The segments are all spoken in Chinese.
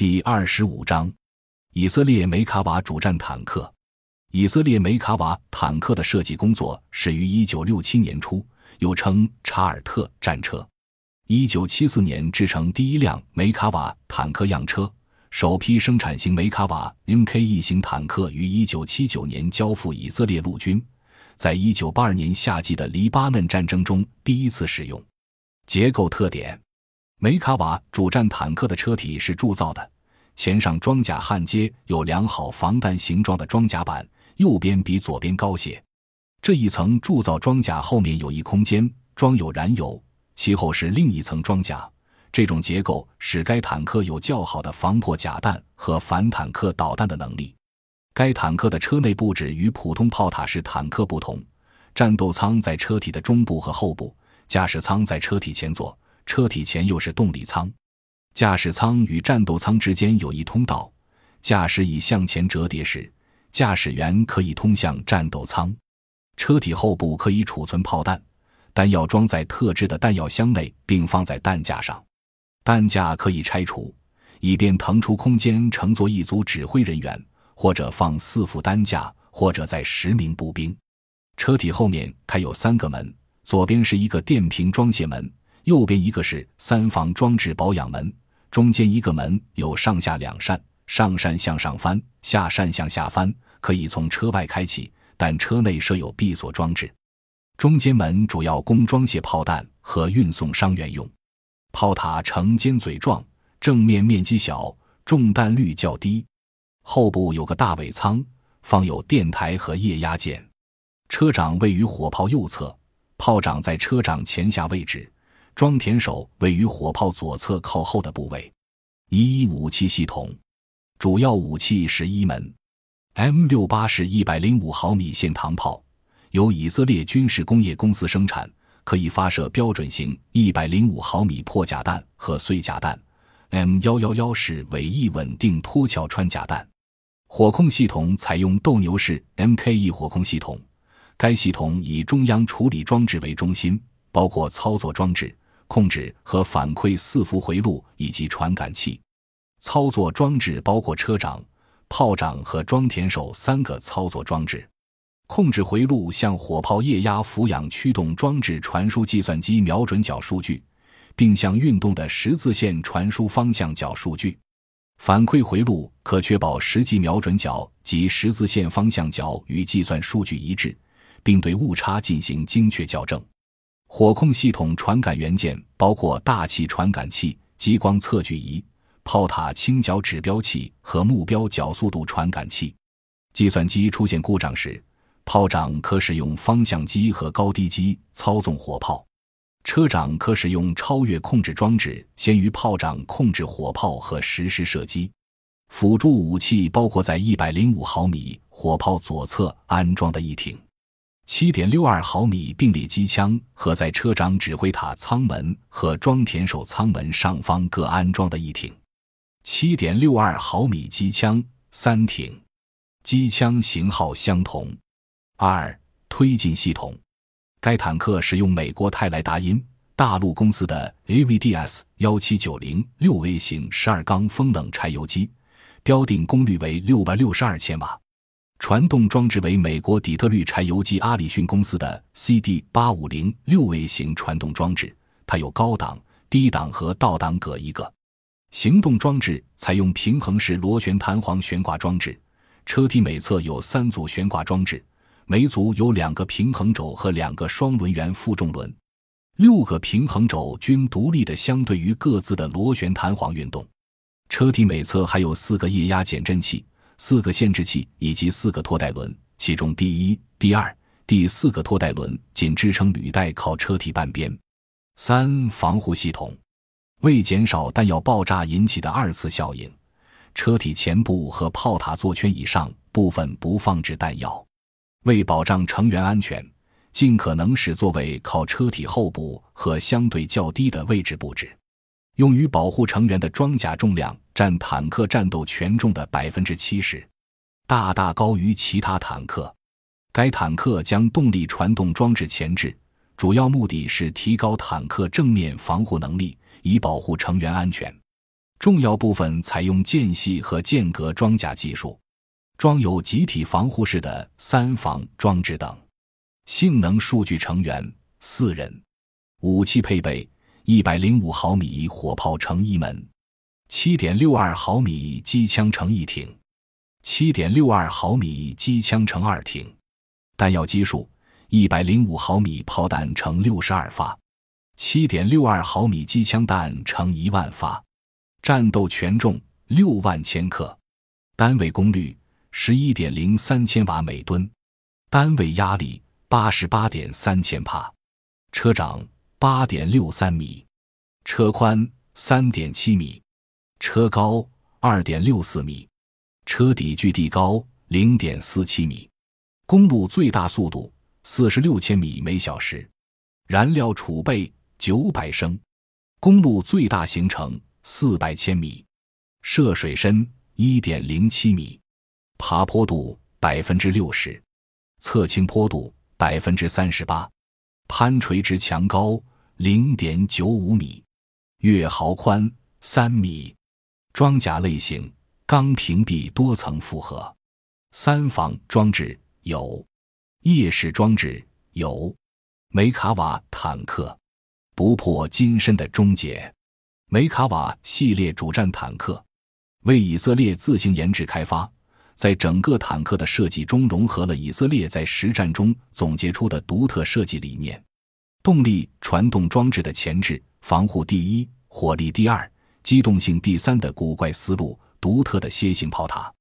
第二十五章，以色列梅卡瓦主战坦克。以色列梅卡瓦坦克的设计工作始于一九六七年初，又称查尔特战车。一九七四年制成第一辆梅卡瓦坦克样车，首批生产型梅卡瓦 MKE 型坦克于一九七九年交付以色列陆军，在一九八二年夏季的黎巴嫩战争中第一次使用。结构特点。梅卡瓦主战坦克的车体是铸造的，前上装甲焊接有良好防弹形状的装甲板，右边比左边高些。这一层铸造装甲后面有一空间装有燃油，其后是另一层装甲。这种结构使该坦克有较好的防破甲弹和反坦克导弹的能力。该坦克的车内布置与普通炮塔式坦克不同，战斗舱在车体的中部和后部，驾驶舱在车体前座。车体前又是动力舱，驾驶舱与战斗舱之间有一通道，驾驶椅向前折叠时，驾驶员可以通向战斗舱。车体后部可以储存炮弹，弹药装在特制的弹药箱内，并放在弹架上。弹架可以拆除，以便腾出空间乘坐一组指挥人员，或者放四副担架，或者载十名步兵。车体后面开有三个门，左边是一个电瓶装卸门。右边一个是三防装置保养门，中间一个门有上下两扇，上扇向上翻，下扇向下翻，可以从车外开启，但车内设有闭锁装置。中间门主要供装卸炮弹和运送伤员用。炮塔呈尖嘴状，正面面积小，中弹率较低。后部有个大尾舱，放有电台和液压件。车长位于火炮右侧，炮长在车长前下位置。装填手位于火炮左侧靠后的部位。一一武器系统，主要武器是一门 M 六八式一百零五毫米线膛炮，由以色列军事工业公司生产，可以发射标准型一百零五毫米破甲弹和碎甲弹。M 幺幺幺式尾翼稳定脱壳穿甲弹。火控系统采用斗牛式 MKE 火控系统，该系统以中央处理装置为中心，包括操作装置。控制和反馈伺服回路以及传感器，操作装置包括车长、炮长和装填手三个操作装置。控制回路向火炮液压俯仰驱动装置传输计算机瞄准角数据，并向运动的十字线传输方向角数据。反馈回路可确保实际瞄准角及十字线方向角与计算数据一致，并对误差进行精确校正。火控系统传感元件包括大气传感器、激光测距仪、炮塔倾角指标器和目标角速度传感器。计算机出现故障时，炮长可使用方向机和高低机操纵火炮；车长可使用超越控制装置，先于炮长控制火炮和实施射击。辅助武器包括在一百零五毫米火炮左侧安装的一挺。七点六二毫米并列机枪和在车长指挥塔舱门和装填手舱门上方各安装的一挺。七点六二毫米机枪三挺，机枪型号相同。二推进系统，该坦克使用美国泰莱达因大陆公司的 AVDS 幺七九零六 A 型十二缸风冷柴油机，标定功率为六百六十二千瓦。传动装置为美国底特律柴油机阿里逊公司的 CD 八五零六 A 型传动装置，它有高档、低档和倒档各一个。行动装置采用平衡式螺旋弹簧悬挂装置，车体每侧有三组悬挂装置，每组有两个平衡轴和两个双轮圆负重轮，六个平衡轴均独立的相对于各自的螺旋弹簧运动。车体每侧还有四个液压减震器。四个限制器以及四个拖带轮，其中第一、第二、第四个拖带轮仅支撑履带靠车体半边。三、防护系统为减少弹药爆炸引起的二次效应，车体前部和炮塔座圈以上部分不放置弹药。为保障成员安全，尽可能使座位靠车体后部和相对较低的位置布置。用于保护成员的装甲重量占坦克战斗权重的百分之七十，大大高于其他坦克。该坦克将动力传动装置前置，主要目的是提高坦克正面防护能力，以保护成员安全。重要部分采用间隙和间隔装甲技术，装有集体防护式的三防装置等。性能数据成员四人，武器配备一百零五毫米火炮乘一门，七点六二毫米机枪乘一挺，七点六二毫米机枪乘二挺。弹药基数一百零五毫米炮弹乘六十二发，七点六二毫米机枪弹乘一万发。战斗权重六万千克，单位功率十一点零三千瓦每吨，单位压力。八十八点三千帕，车长八点六三米，车宽三点七米，车高二点六四米，车底距地高零点四七米，公路最大速度四十六千米每小时，燃料储备九百升，公路最大行程四百千米，涉水深一点零七米，爬坡度百分之六十，侧倾坡度。百分之三十八，攀垂直墙高零点九五米，月壕宽三米，装甲类型钢屏蔽多层复合，三防装置有，夜视装置有，梅卡瓦坦克不破金身的终结，梅卡瓦系列主战坦克为以色列自行研制开发。在整个坦克的设计中，融合了以色列在实战中总结出的独特设计理念：动力传动装置的前置、防护第一、火力第二、机动性第三的古怪思路；独特的楔形炮塔。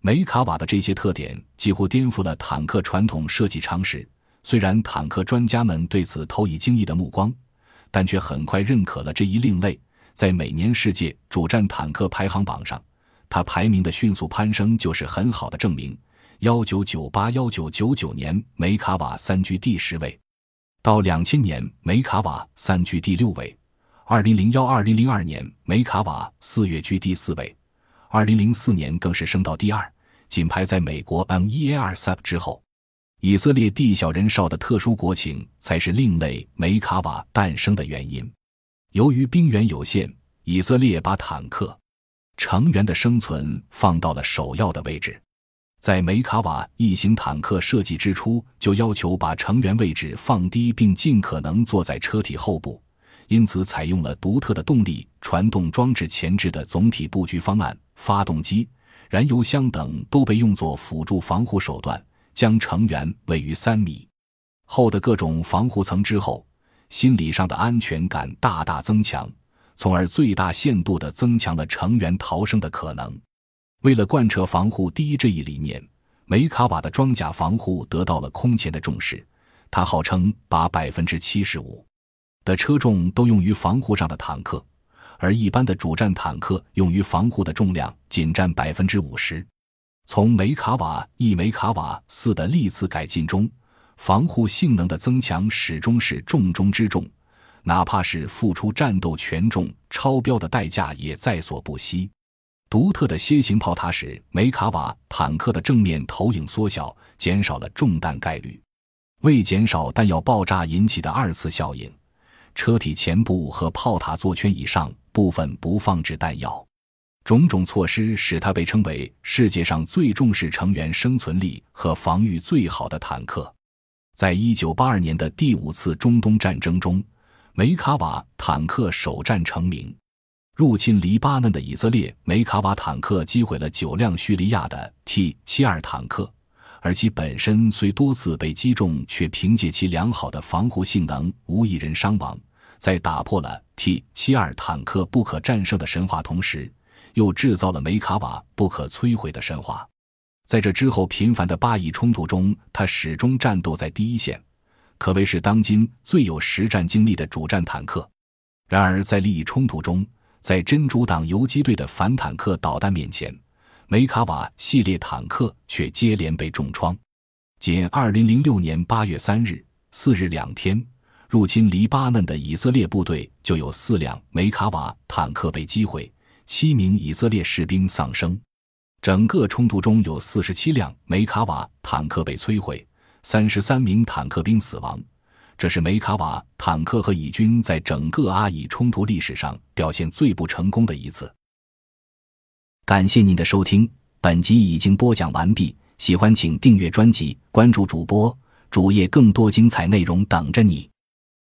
梅卡瓦的这些特点几乎颠覆了坦克传统设计常识。虽然坦克专家们对此投以惊异的目光，但却很快认可了这一另类。在每年世界主战坦克排行榜上。它排名的迅速攀升就是很好的证明。幺九九八幺九九九年，梅卡瓦三居第十位；到两千年，梅卡瓦三居第六位；二零零幺二零零二年，梅卡瓦四月居第四位；二零零四年更是升到第二，仅排在美国 M 一 A 二 SAP 之后。以色列地小人少的特殊国情才是另类梅卡瓦诞生的原因。由于兵源有限，以色列把坦克。成员的生存放到了首要的位置，在梅卡瓦一型坦克设计之初，就要求把成员位置放低，并尽可能坐在车体后部，因此采用了独特的动力传动装置前置的总体布局方案。发动机、燃油箱等都被用作辅助防护手段，将成员位于三米厚的各种防护层之后，心理上的安全感大大增强。从而最大限度地增强了成员逃生的可能。为了贯彻防护第一这一理念，梅卡瓦的装甲防护得到了空前的重视。它号称把百分之七十五的车重都用于防护上的坦克，而一般的主战坦克用于防护的重量仅占百分之五十。从梅卡瓦一、梅卡瓦四的历次改进中，防护性能的增强始终是重中之重。哪怕是付出战斗权重超标的代价也在所不惜。独特的楔形炮塔使梅卡瓦坦克的正面投影缩小，减少了中弹概率。为减少弹药爆炸引起的二次效应，车体前部和炮塔座圈以上部分不放置弹药。种种措施使它被称为世界上最重视成员生存力和防御最好的坦克。在一九八二年的第五次中东战争中。梅卡瓦坦克首战成名，入侵黎巴嫩的以色列梅卡瓦坦克击毁了九辆叙利亚的 T 七二坦克，而其本身虽多次被击中，却凭借其良好的防护性能无一人伤亡。在打破了 T 七二坦克不可战胜的神话同时，又制造了梅卡瓦不可摧毁的神话。在这之后频繁的巴以冲突中，他始终战斗在第一线。可谓是当今最有实战经历的主战坦克。然而，在利益冲突中，在真主党游击队的反坦克导弹面前，梅卡瓦系列坦克却接连被重创。仅2006年8月3日、4日两天，入侵黎巴嫩的以色列部队就有四辆梅卡瓦坦克被击毁，七名以色列士兵丧生。整个冲突中有47辆梅卡瓦坦克被摧毁。三十三名坦克兵死亡，这是梅卡瓦坦克和以军在整个阿以冲突历史上表现最不成功的一次。感谢您的收听，本集已经播讲完毕。喜欢请订阅专辑，关注主播主页，更多精彩内容等着你。